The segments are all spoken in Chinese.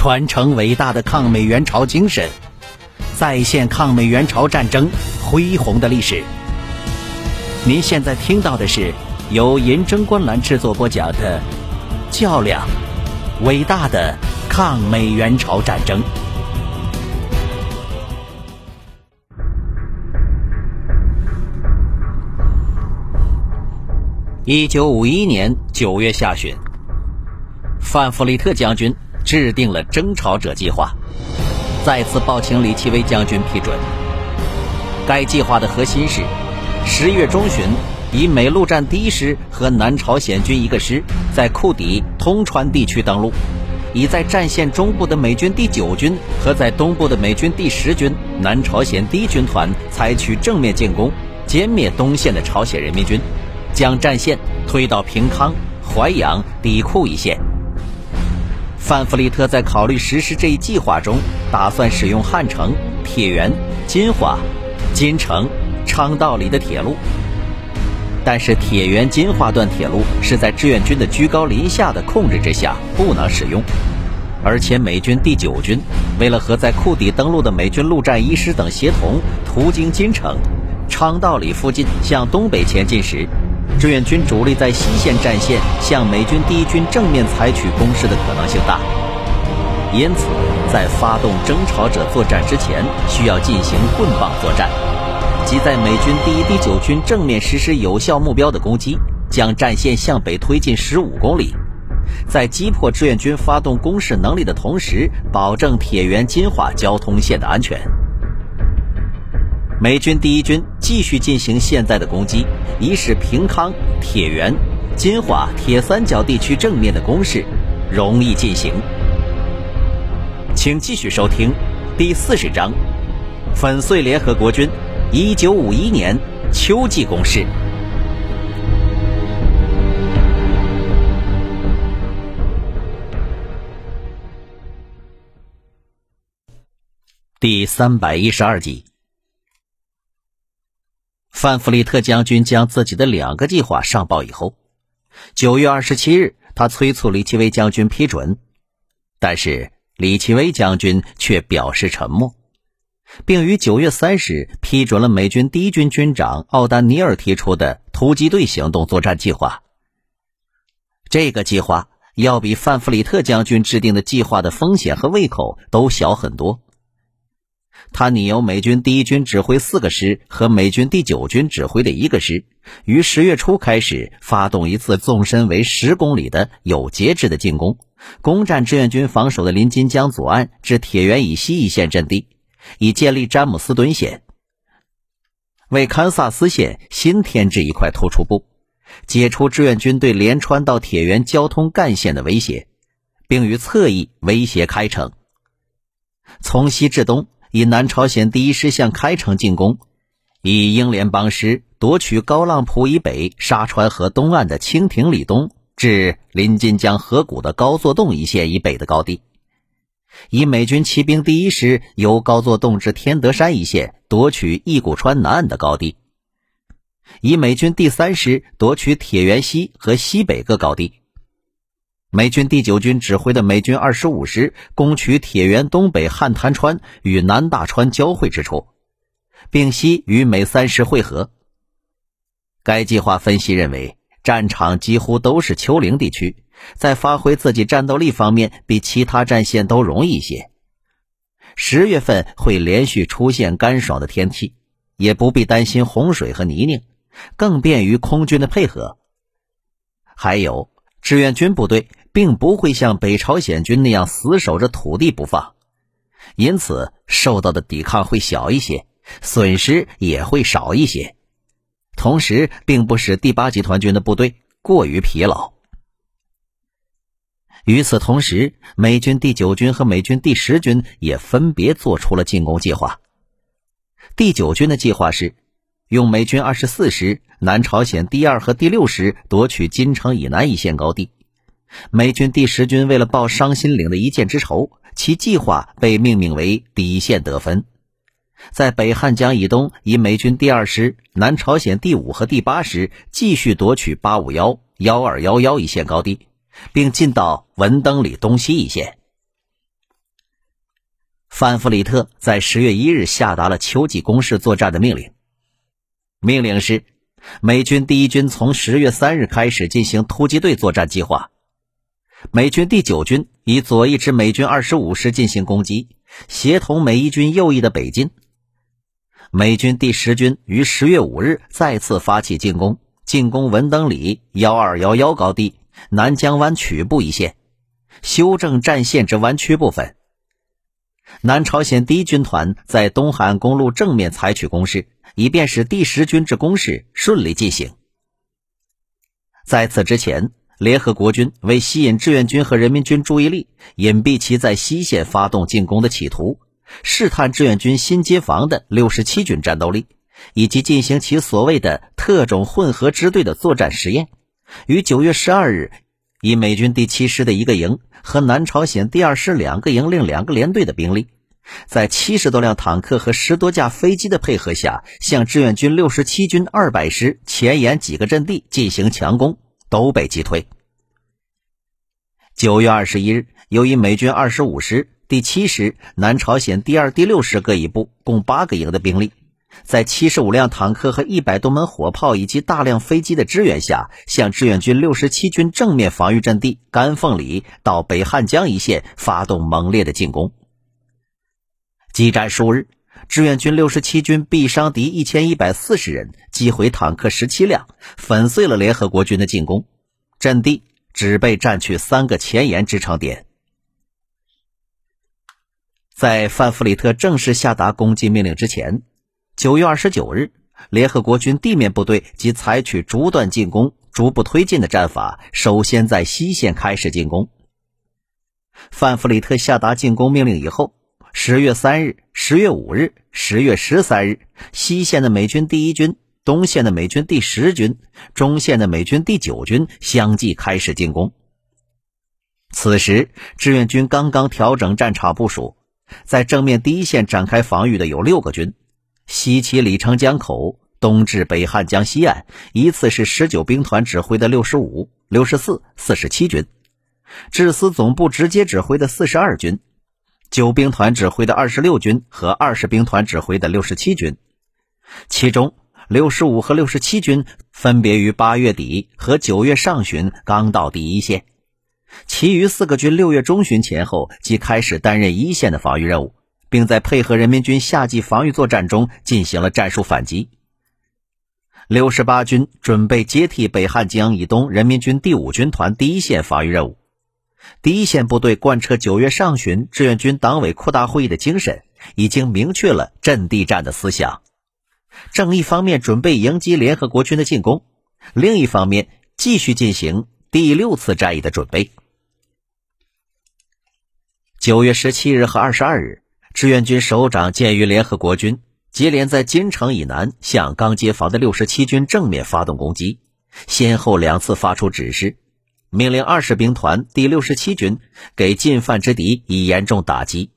传承伟大的抗美援朝精神，再现抗美援朝战争恢宏的历史。您现在听到的是由银针观澜制作播讲的《较量：伟大的抗美援朝战争》。一九五一年九月下旬，范弗里特将军制定了征朝者计划，再次报请李奇微将军批准。该计划的核心是：十月中旬，以美陆战第一师和南朝鲜军一个师在库底、通川地区登陆；以在战线中部的美军第九军和在东部的美军第十军南朝鲜第一军团采取正面进攻，歼灭东线的朝鲜人民军。将战线推到平康、淮阳、底库一线。范弗利特在考虑实施这一计划中，打算使用汉城、铁原、金华、金城、昌道里的铁路。但是铁原金华段铁路是在志愿军的居高临下的控制之下，不能使用。而且美军第九军为了和在库底登陆的美军陆战一师等协同，途经金城、昌道里附近向东北前进时。志愿军主力在西线战线向美军第一军正面采取攻势的可能性大，因此在发动征朝者作战之前，需要进行棍棒作战，即在美军第一、第九军正面实施有效目标的攻击，将战线向北推进十五公里，在击破志愿军发动攻势能力的同时，保证铁原金华交通线的安全。美军第一军继续进行现在的攻击，以使平康、铁原、金华铁三角地区正面的攻势容易进行。请继续收听第四十章：粉碎联合国军一九五一年秋季攻势。第三百一十二集。范弗利特将军将自己的两个计划上报以后，九月二十七日，他催促李奇微将军批准，但是李奇微将军却表示沉默，并于九月三日批准了美军第一军军长奥丹尼尔提出的突击队行动作战计划。这个计划要比范弗里特将军制定的计划的风险和胃口都小很多。他拟由美军第一军指挥四个师和美军第九军指挥的一个师，于十月初开始发动一次纵深为十公里的有节制的进攻，攻占志愿军防守的临津江左岸至铁原以西一线阵地，以建立詹姆斯敦线，为堪萨斯县新添置一块突出部，解除志愿军对连川到铁原交通干线的威胁，并于侧翼威胁开城，从西至东。以南朝鲜第一师向开城进攻，以英联邦师夺取高浪浦以北沙川河东岸的清亭里东至临津江河谷的高作洞一线以北的高地；以美军骑兵第一师由高作洞至天德山一线夺取义谷川南岸的高地；以美军第三师夺取铁原西和西北各高地。美军第九军指挥的美军二十五师攻取铁原东北汉滩川与南大川交汇之处，并西与美三师会合。该计划分析认为，战场几乎都是丘陵地区，在发挥自己战斗力方面比其他战线都容易一些。十月份会连续出现干爽的天气，也不必担心洪水和泥泞，更便于空军的配合。还有志愿军部队。并不会像北朝鲜军那样死守着土地不放，因此受到的抵抗会小一些，损失也会少一些，同时并不使第八集团军的部队过于疲劳。与此同时，美军第九军和美军第十军也分别做出了进攻计划。第九军的计划是用美军二十四师、南朝鲜第二和第六师夺取金城以南一线高地。美军第十军为了报伤心岭的一箭之仇，其计划被命名为“底线得分”。在北汉江以东，以美军第二师、南朝鲜第五和第八师继续夺取八五幺、幺二幺幺一线高地，并进到文登里东西一线。范弗里特在十月一日下达了秋季攻势作战的命令。命令是，美军第一军从十月三日开始进行突击队作战计划。美军第九军以左翼之美军二十五师进行攻击，协同美一军右翼的北进。美军第十军于十月五日再次发起进攻，进攻文登里幺二幺幺高地南江湾曲部一线，修正战线之弯曲部分。南朝鲜第一军团在东海岸公路正面采取攻势，以便使第十军之攻势顺利进行。在此之前，联合国军为吸引志愿军和人民军注意力，隐蔽其在西线发动进攻的企图，试探志愿军新接防的六十七军战斗力，以及进行其所谓的特种混合支队的作战实验。于九月十二日，以美军第七师的一个营。和南朝鲜第二师两个营另两个连队的兵力，在七十多辆坦克和十多架飞机的配合下，向志愿军六十七军二百师前沿几个阵地进行强攻，都被击退。九月二十一日，由于美军二十五师、第七师、南朝鲜第二、第六师各一部，共八个营的兵力。在七十五辆坦克和一百多门火炮以及大量飞机的支援下，向志愿军六十七军正面防御阵地甘凤里到北汉江一线发动猛烈的进攻。激战数日，志愿军六十七军毙伤敌一千一百四十人，击毁坦克十七辆，粉碎了联合国军的进攻，阵地只被占去三个前沿支撑点。在范弗里特正式下达攻击命令之前。九月二十九日，联合国军地面部队即采取逐段进攻、逐步推进的战法，首先在西线开始进攻。范弗里特下达进攻命令以后，十月三日、十月五日、十月十三日，西线的美军第一军、东线的美军第十军、中线的美军第九军相继开始进攻。此时，志愿军刚刚调整战场部署，在正面第一线展开防御的有六个军。西起李城江口，东至北汉江西岸，依次是十九兵团指挥的六十五、六十四、四十七军，至司总部直接指挥的四十二军，九兵团指挥的二十六军和二十兵团指挥的六十七军。其中，六十五和六十七军分别于八月底和九月上旬刚到第一线，其余四个军六月中旬前后即开始担任一线的防御任务。并在配合人民军夏季防御作战中进行了战术反击。六十八军准备接替北汉江以东人民军第五军团第一线防御任务。第一线部队贯彻九月上旬志愿军党委扩大会议的精神，已经明确了阵地战的思想。正一方面准备迎击联合国军的进攻，另一方面继续进行第六次战役的准备。九月十七日和二十二日。志愿军首长鉴于联合国军接连在金城以南向刚接防的六十七军正面发动攻击，先后两次发出指示，命令二十兵团第六十七军给进犯之敌以严重打击。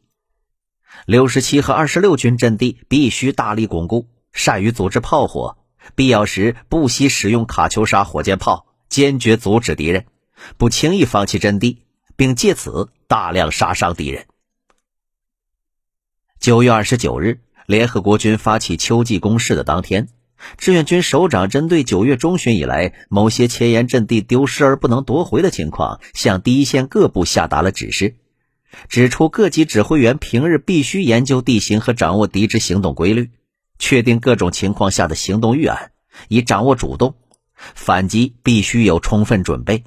六十七和二十六军阵地必须大力巩固，善于组织炮火，必要时不惜使用卡秋莎火箭炮，坚决阻止敌人，不轻易放弃阵地，并借此大量杀伤敌人。九月二十九日，联合国军发起秋季攻势的当天，志愿军首长针对九月中旬以来某些前沿阵地丢失而不能夺回的情况，向第一线各部下达了指示，指出各级指挥员平日必须研究地形和掌握敌之行动规律，确定各种情况下的行动预案，以掌握主动；反击必须有充分准备，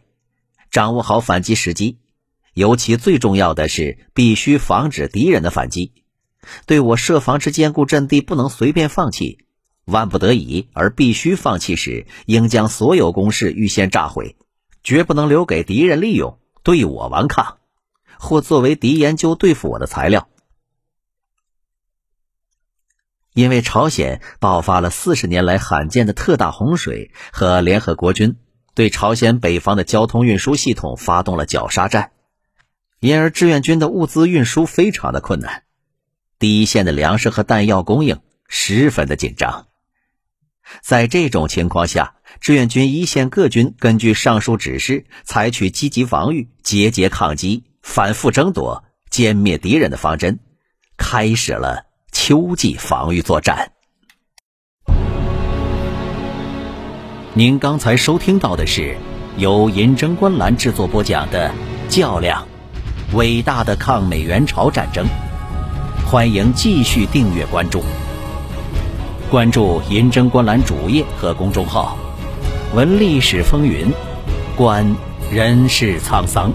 掌握好反击时机，尤其最重要的是必须防止敌人的反击。对我设防之坚固阵地不能随便放弃，万不得已而必须放弃时，应将所有工事预先炸毁，绝不能留给敌人利用，对我顽抗，或作为敌研究对付我的材料。因为朝鲜爆发了四十年来罕见的特大洪水，和联合国军对朝鲜北方的交通运输系统发动了绞杀战，因而志愿军的物资运输非常的困难。第一线的粮食和弹药供应十分的紧张，在这种情况下，志愿军一线各军根据上述指示，采取积极防御、节节抗击、反复争夺、歼灭敌人的方针，开始了秋季防御作战。您刚才收听到的是由银针观澜制作播讲的《较量：伟大的抗美援朝战争》，欢迎继续订阅关注。关注银针观澜主页和公众号，闻历史风云，观人世沧桑。